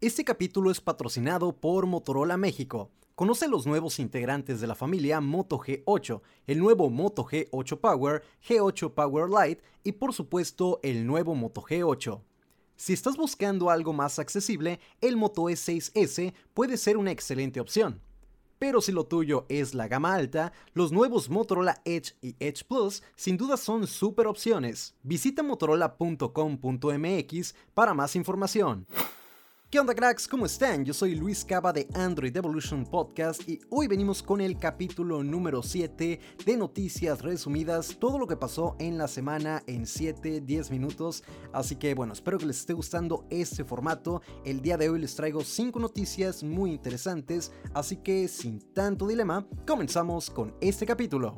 Este capítulo es patrocinado por Motorola México. Conoce los nuevos integrantes de la familia Moto G8, el nuevo Moto G8 Power, G8 Power Lite y por supuesto el nuevo Moto G8. Si estás buscando algo más accesible, el Moto E6S puede ser una excelente opción. Pero si lo tuyo es la gama alta, los nuevos Motorola Edge y Edge Plus sin duda son super opciones. Visita motorola.com.mx para más información. ¿Qué onda cracks? ¿Cómo están? Yo soy Luis Cava de Android Evolution Podcast y hoy venimos con el capítulo número 7 de noticias resumidas, todo lo que pasó en la semana en 7-10 minutos. Así que bueno, espero que les esté gustando este formato. El día de hoy les traigo 5 noticias muy interesantes, así que sin tanto dilema, comenzamos con este capítulo.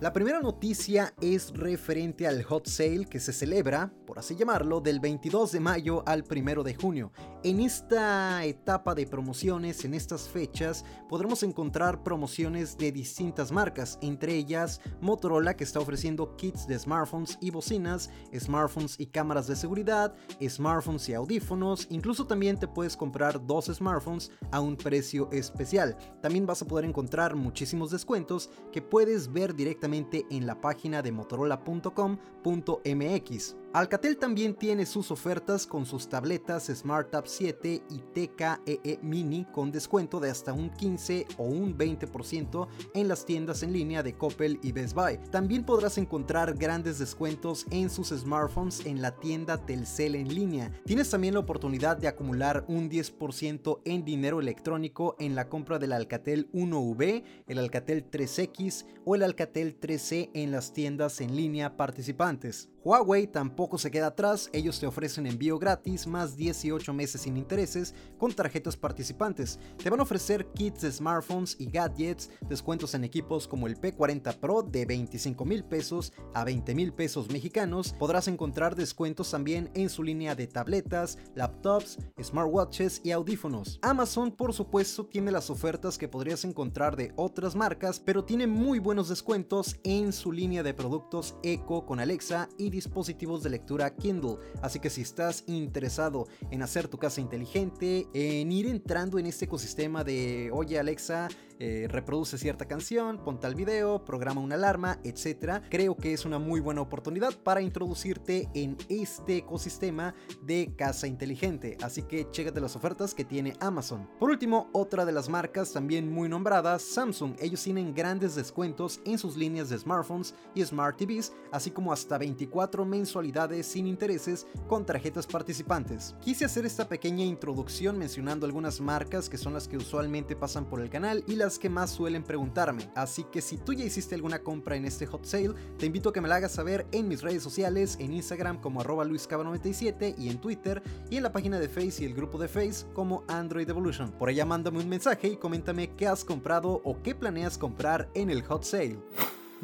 La primera noticia es referente al hot sale que se celebra, por así llamarlo, del 22 de mayo al 1 de junio. En esta etapa de promociones, en estas fechas, podremos encontrar promociones de distintas marcas, entre ellas Motorola que está ofreciendo kits de smartphones y bocinas, smartphones y cámaras de seguridad, smartphones y audífonos, incluso también te puedes comprar dos smartphones a un precio especial. También vas a poder encontrar muchísimos descuentos que puedes ver directamente en la página de motorola.com.mx. Alcatel también tiene sus ofertas con sus tabletas SmartTab 7 y TKEE e Mini con descuento de hasta un 15 o un 20% en las tiendas en línea de Coppel y Best Buy. También podrás encontrar grandes descuentos en sus smartphones en la tienda Telcel en línea. Tienes también la oportunidad de acumular un 10% en dinero electrónico en la compra del Alcatel 1V, el Alcatel 3X o el Alcatel 3C en las tiendas en línea participantes. Huawei tampoco se queda atrás, ellos te ofrecen envío gratis más 18 meses sin intereses con tarjetas participantes. Te van a ofrecer kits de smartphones y gadgets, descuentos en equipos como el P40 Pro de 25 mil pesos a 20 mil pesos mexicanos. Podrás encontrar descuentos también en su línea de tabletas, laptops, smartwatches y audífonos. Amazon por supuesto tiene las ofertas que podrías encontrar de otras marcas, pero tiene muy buenos descuentos en su línea de productos Echo con Alexa y dispositivos de lectura Kindle. Así que si estás interesado en hacer tu casa inteligente, en ir entrando en este ecosistema de, oye Alexa, eh, reproduce cierta canción, pon tal video, programa una alarma, etc. Creo que es una muy buena oportunidad para introducirte en este ecosistema de casa inteligente. Así que chécate las ofertas que tiene Amazon. Por último, otra de las marcas también muy nombradas, Samsung. Ellos tienen grandes descuentos en sus líneas de smartphones y smart TVs, así como hasta 24 mensualidades sin intereses con tarjetas participantes. Quise hacer esta pequeña introducción mencionando algunas marcas que son las que usualmente pasan por el canal y las que más suelen preguntarme, así que si tú ya hiciste alguna compra en este hot sale, te invito a que me la hagas saber en mis redes sociales, en Instagram como arroba luiscaba97 y en Twitter y en la página de Face y el grupo de Face como Android Evolution. Por allá mándame un mensaje y coméntame qué has comprado o qué planeas comprar en el hot sale.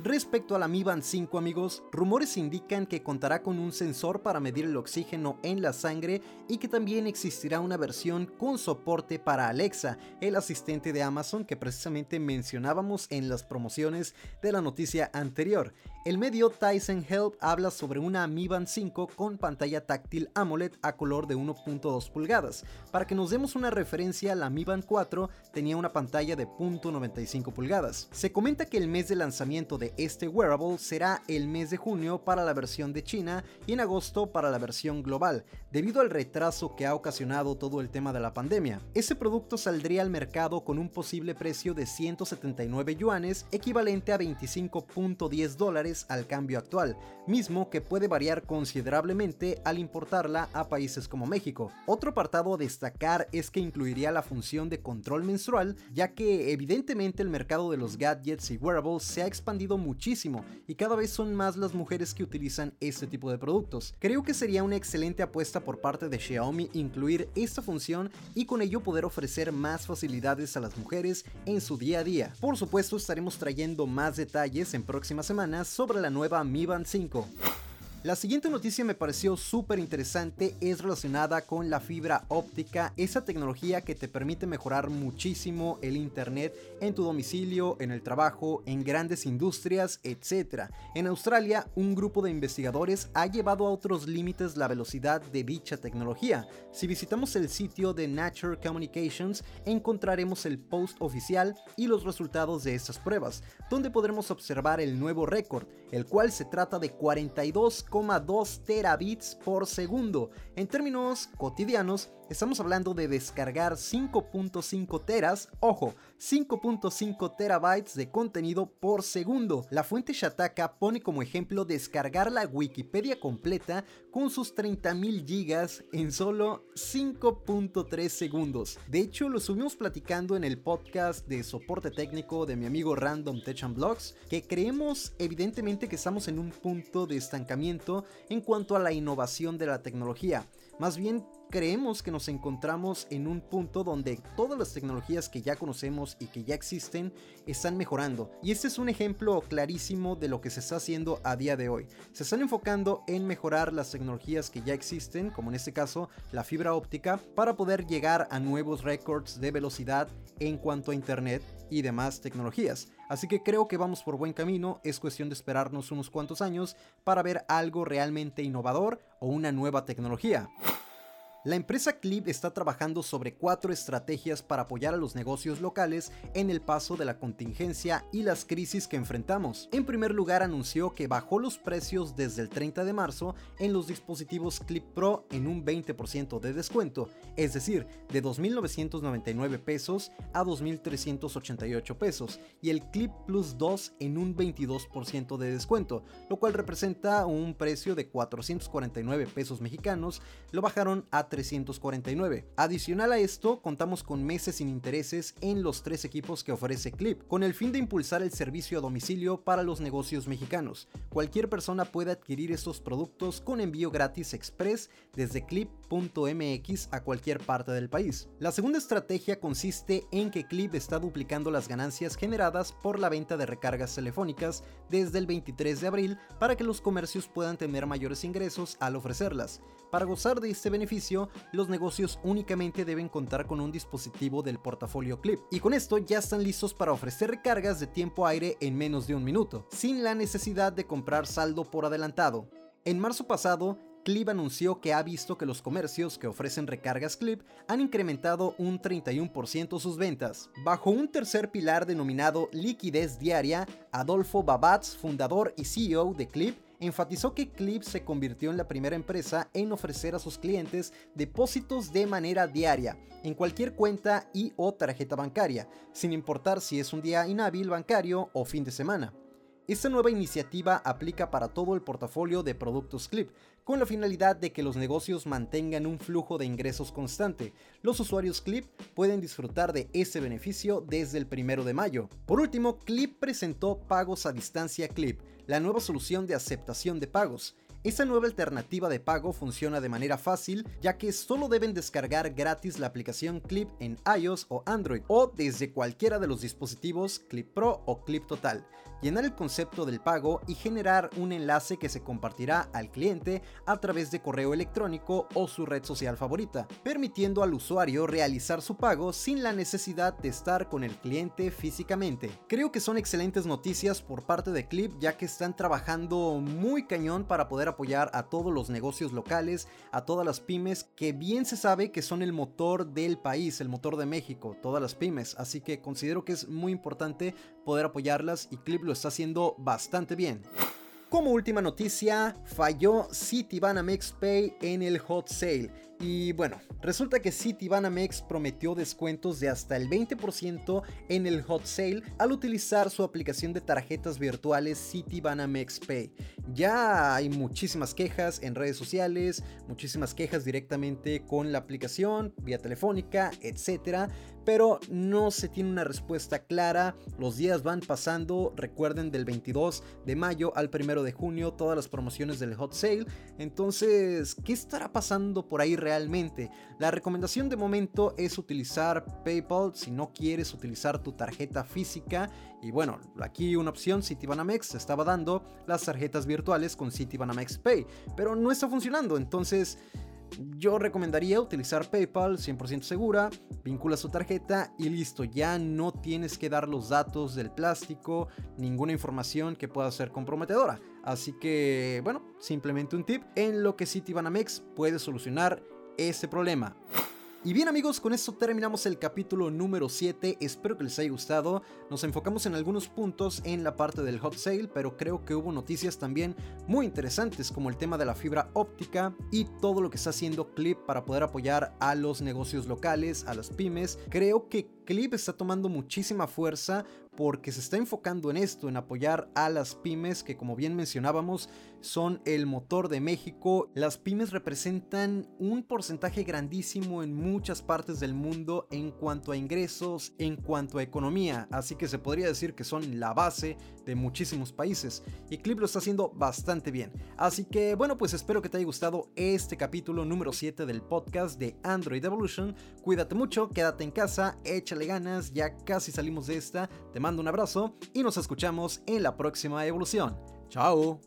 Respecto a la Mi Band 5 amigos, rumores indican que contará con un sensor para medir el oxígeno en la sangre y que también existirá una versión con soporte para Alexa, el asistente de Amazon que precisamente mencionábamos en las promociones de la noticia anterior. El medio Tyson Help habla sobre una Mi Band 5 con pantalla táctil AMOLED a color de 1.2 pulgadas. Para que nos demos una referencia, la Mi Band 4 tenía una pantalla de 0.95 pulgadas. Se comenta que el mes de lanzamiento de este wearable será el mes de junio para la versión de China y en agosto para la versión global, debido al retraso que ha ocasionado todo el tema de la pandemia. Ese producto saldría al mercado con un posible precio de 179 yuanes, equivalente a 25.10 dólares al cambio actual, mismo que puede variar considerablemente al importarla a países como México. Otro apartado a destacar es que incluiría la función de control menstrual, ya que evidentemente el mercado de los gadgets y wearables se ha expandido muchísimo y cada vez son más las mujeres que utilizan este tipo de productos. Creo que sería una excelente apuesta por parte de Xiaomi incluir esta función y con ello poder ofrecer más facilidades a las mujeres en su día a día. Por supuesto estaremos trayendo más detalles en próximas semanas sobre la nueva Mi Band 5. La siguiente noticia me pareció súper interesante, es relacionada con la fibra óptica, esa tecnología que te permite mejorar muchísimo el internet en tu domicilio, en el trabajo, en grandes industrias, etc. En Australia, un grupo de investigadores ha llevado a otros límites la velocidad de dicha tecnología. Si visitamos el sitio de Nature Communications, encontraremos el post oficial y los resultados de estas pruebas, donde podremos observar el nuevo récord, el cual se trata de 42 2 terabits por segundo. En términos cotidianos, estamos hablando de descargar 5.5 teras, ojo, 5.5 terabytes de contenido por segundo. La fuente Shataka pone como ejemplo descargar la Wikipedia completa con sus 30.000 gigas en solo 5.3 segundos. De hecho, lo subimos platicando en el podcast de soporte técnico de mi amigo Random Tech and Blogs, que creemos evidentemente que estamos en un punto de estancamiento en cuanto a la innovación de la tecnología. Más bien creemos que nos encontramos en un punto donde todas las tecnologías que ya conocemos y que ya existen están mejorando. Y este es un ejemplo clarísimo de lo que se está haciendo a día de hoy. Se están enfocando en mejorar las tecnologías que ya existen, como en este caso la fibra óptica, para poder llegar a nuevos récords de velocidad en cuanto a Internet y demás tecnologías. Así que creo que vamos por buen camino, es cuestión de esperarnos unos cuantos años para ver algo realmente innovador o una nueva tecnología. La empresa Clip está trabajando sobre cuatro estrategias para apoyar a los negocios locales en el paso de la contingencia y las crisis que enfrentamos. En primer lugar, anunció que bajó los precios desde el 30 de marzo en los dispositivos Clip Pro en un 20% de descuento, es decir, de 2.999 pesos a 2.388 pesos, y el Clip Plus 2 en un 22% de descuento, lo cual representa un precio de 449 pesos mexicanos, lo bajaron a 349. Adicional a esto, contamos con meses sin intereses en los tres equipos que ofrece Clip, con el fin de impulsar el servicio a domicilio para los negocios mexicanos. Cualquier persona puede adquirir estos productos con envío gratis express desde clip.mx a cualquier parte del país. La segunda estrategia consiste en que Clip está duplicando las ganancias generadas por la venta de recargas telefónicas desde el 23 de abril para que los comercios puedan tener mayores ingresos al ofrecerlas. Para gozar de este beneficio, los negocios únicamente deben contar con un dispositivo del portafolio Clip. Y con esto ya están listos para ofrecer recargas de tiempo aire en menos de un minuto, sin la necesidad de comprar saldo por adelantado. En marzo pasado, Clip anunció que ha visto que los comercios que ofrecen recargas Clip han incrementado un 31% sus ventas. Bajo un tercer pilar denominado liquidez diaria, Adolfo Babatz, fundador y CEO de Clip, enfatizó que Clip se convirtió en la primera empresa en ofrecer a sus clientes depósitos de manera diaria, en cualquier cuenta y o tarjeta bancaria, sin importar si es un día inhábil bancario o fin de semana. Esta nueva iniciativa aplica para todo el portafolio de productos Clip, con la finalidad de que los negocios mantengan un flujo de ingresos constante. Los usuarios Clip pueden disfrutar de ese beneficio desde el primero de mayo. Por último, Clip presentó Pagos a Distancia Clip, la nueva solución de aceptación de pagos. Esta nueva alternativa de pago funciona de manera fácil ya que solo deben descargar gratis la aplicación Clip en iOS o Android o desde cualquiera de los dispositivos Clip Pro o Clip Total, llenar el concepto del pago y generar un enlace que se compartirá al cliente a través de correo electrónico o su red social favorita, permitiendo al usuario realizar su pago sin la necesidad de estar con el cliente físicamente. Creo que son excelentes noticias por parte de Clip ya que están trabajando muy cañón para poder apoyar a todos los negocios locales, a todas las pymes, que bien se sabe que son el motor del país, el motor de México, todas las pymes. Así que considero que es muy importante poder apoyarlas y Clip lo está haciendo bastante bien. Como última noticia, falló Citibanamex Pay en el hot sale. Y bueno, resulta que Citibanamex prometió descuentos de hasta el 20% en el hot sale al utilizar su aplicación de tarjetas virtuales Citibanamex Pay. Ya hay muchísimas quejas en redes sociales, muchísimas quejas directamente con la aplicación, vía telefónica, etc pero no se tiene una respuesta clara. Los días van pasando, recuerden del 22 de mayo al 1 de junio todas las promociones del hot sale. Entonces, ¿qué estará pasando por ahí realmente? Realmente. La recomendación de momento es utilizar PayPal si no quieres utilizar tu tarjeta física. Y bueno, aquí una opción Citibanamex estaba dando las tarjetas virtuales con Citibanamex Pay, pero no está funcionando. Entonces yo recomendaría utilizar PayPal 100% segura, vincula su tarjeta y listo, ya no tienes que dar los datos del plástico, ninguna información que pueda ser comprometedora. Así que, bueno, simplemente un tip en lo que Citibanamex puede solucionar ese problema. Y bien amigos, con esto terminamos el capítulo número 7, espero que les haya gustado, nos enfocamos en algunos puntos en la parte del hot sale, pero creo que hubo noticias también muy interesantes como el tema de la fibra óptica y todo lo que está haciendo Clip para poder apoyar a los negocios locales, a las pymes, creo que Clip está tomando muchísima fuerza porque se está enfocando en esto, en apoyar a las pymes que como bien mencionábamos son el motor de México. Las pymes representan un porcentaje grandísimo en muchas partes del mundo en cuanto a ingresos, en cuanto a economía, así que se podría decir que son la base de muchísimos países y Clip lo está haciendo bastante bien. Así que bueno, pues espero que te haya gustado este capítulo número 7 del podcast de Android Evolution. Cuídate mucho, quédate en casa, échale ganas, ya casi salimos de esta. Mando un abrazo y nos escuchamos en la próxima evolución. ¡Chao!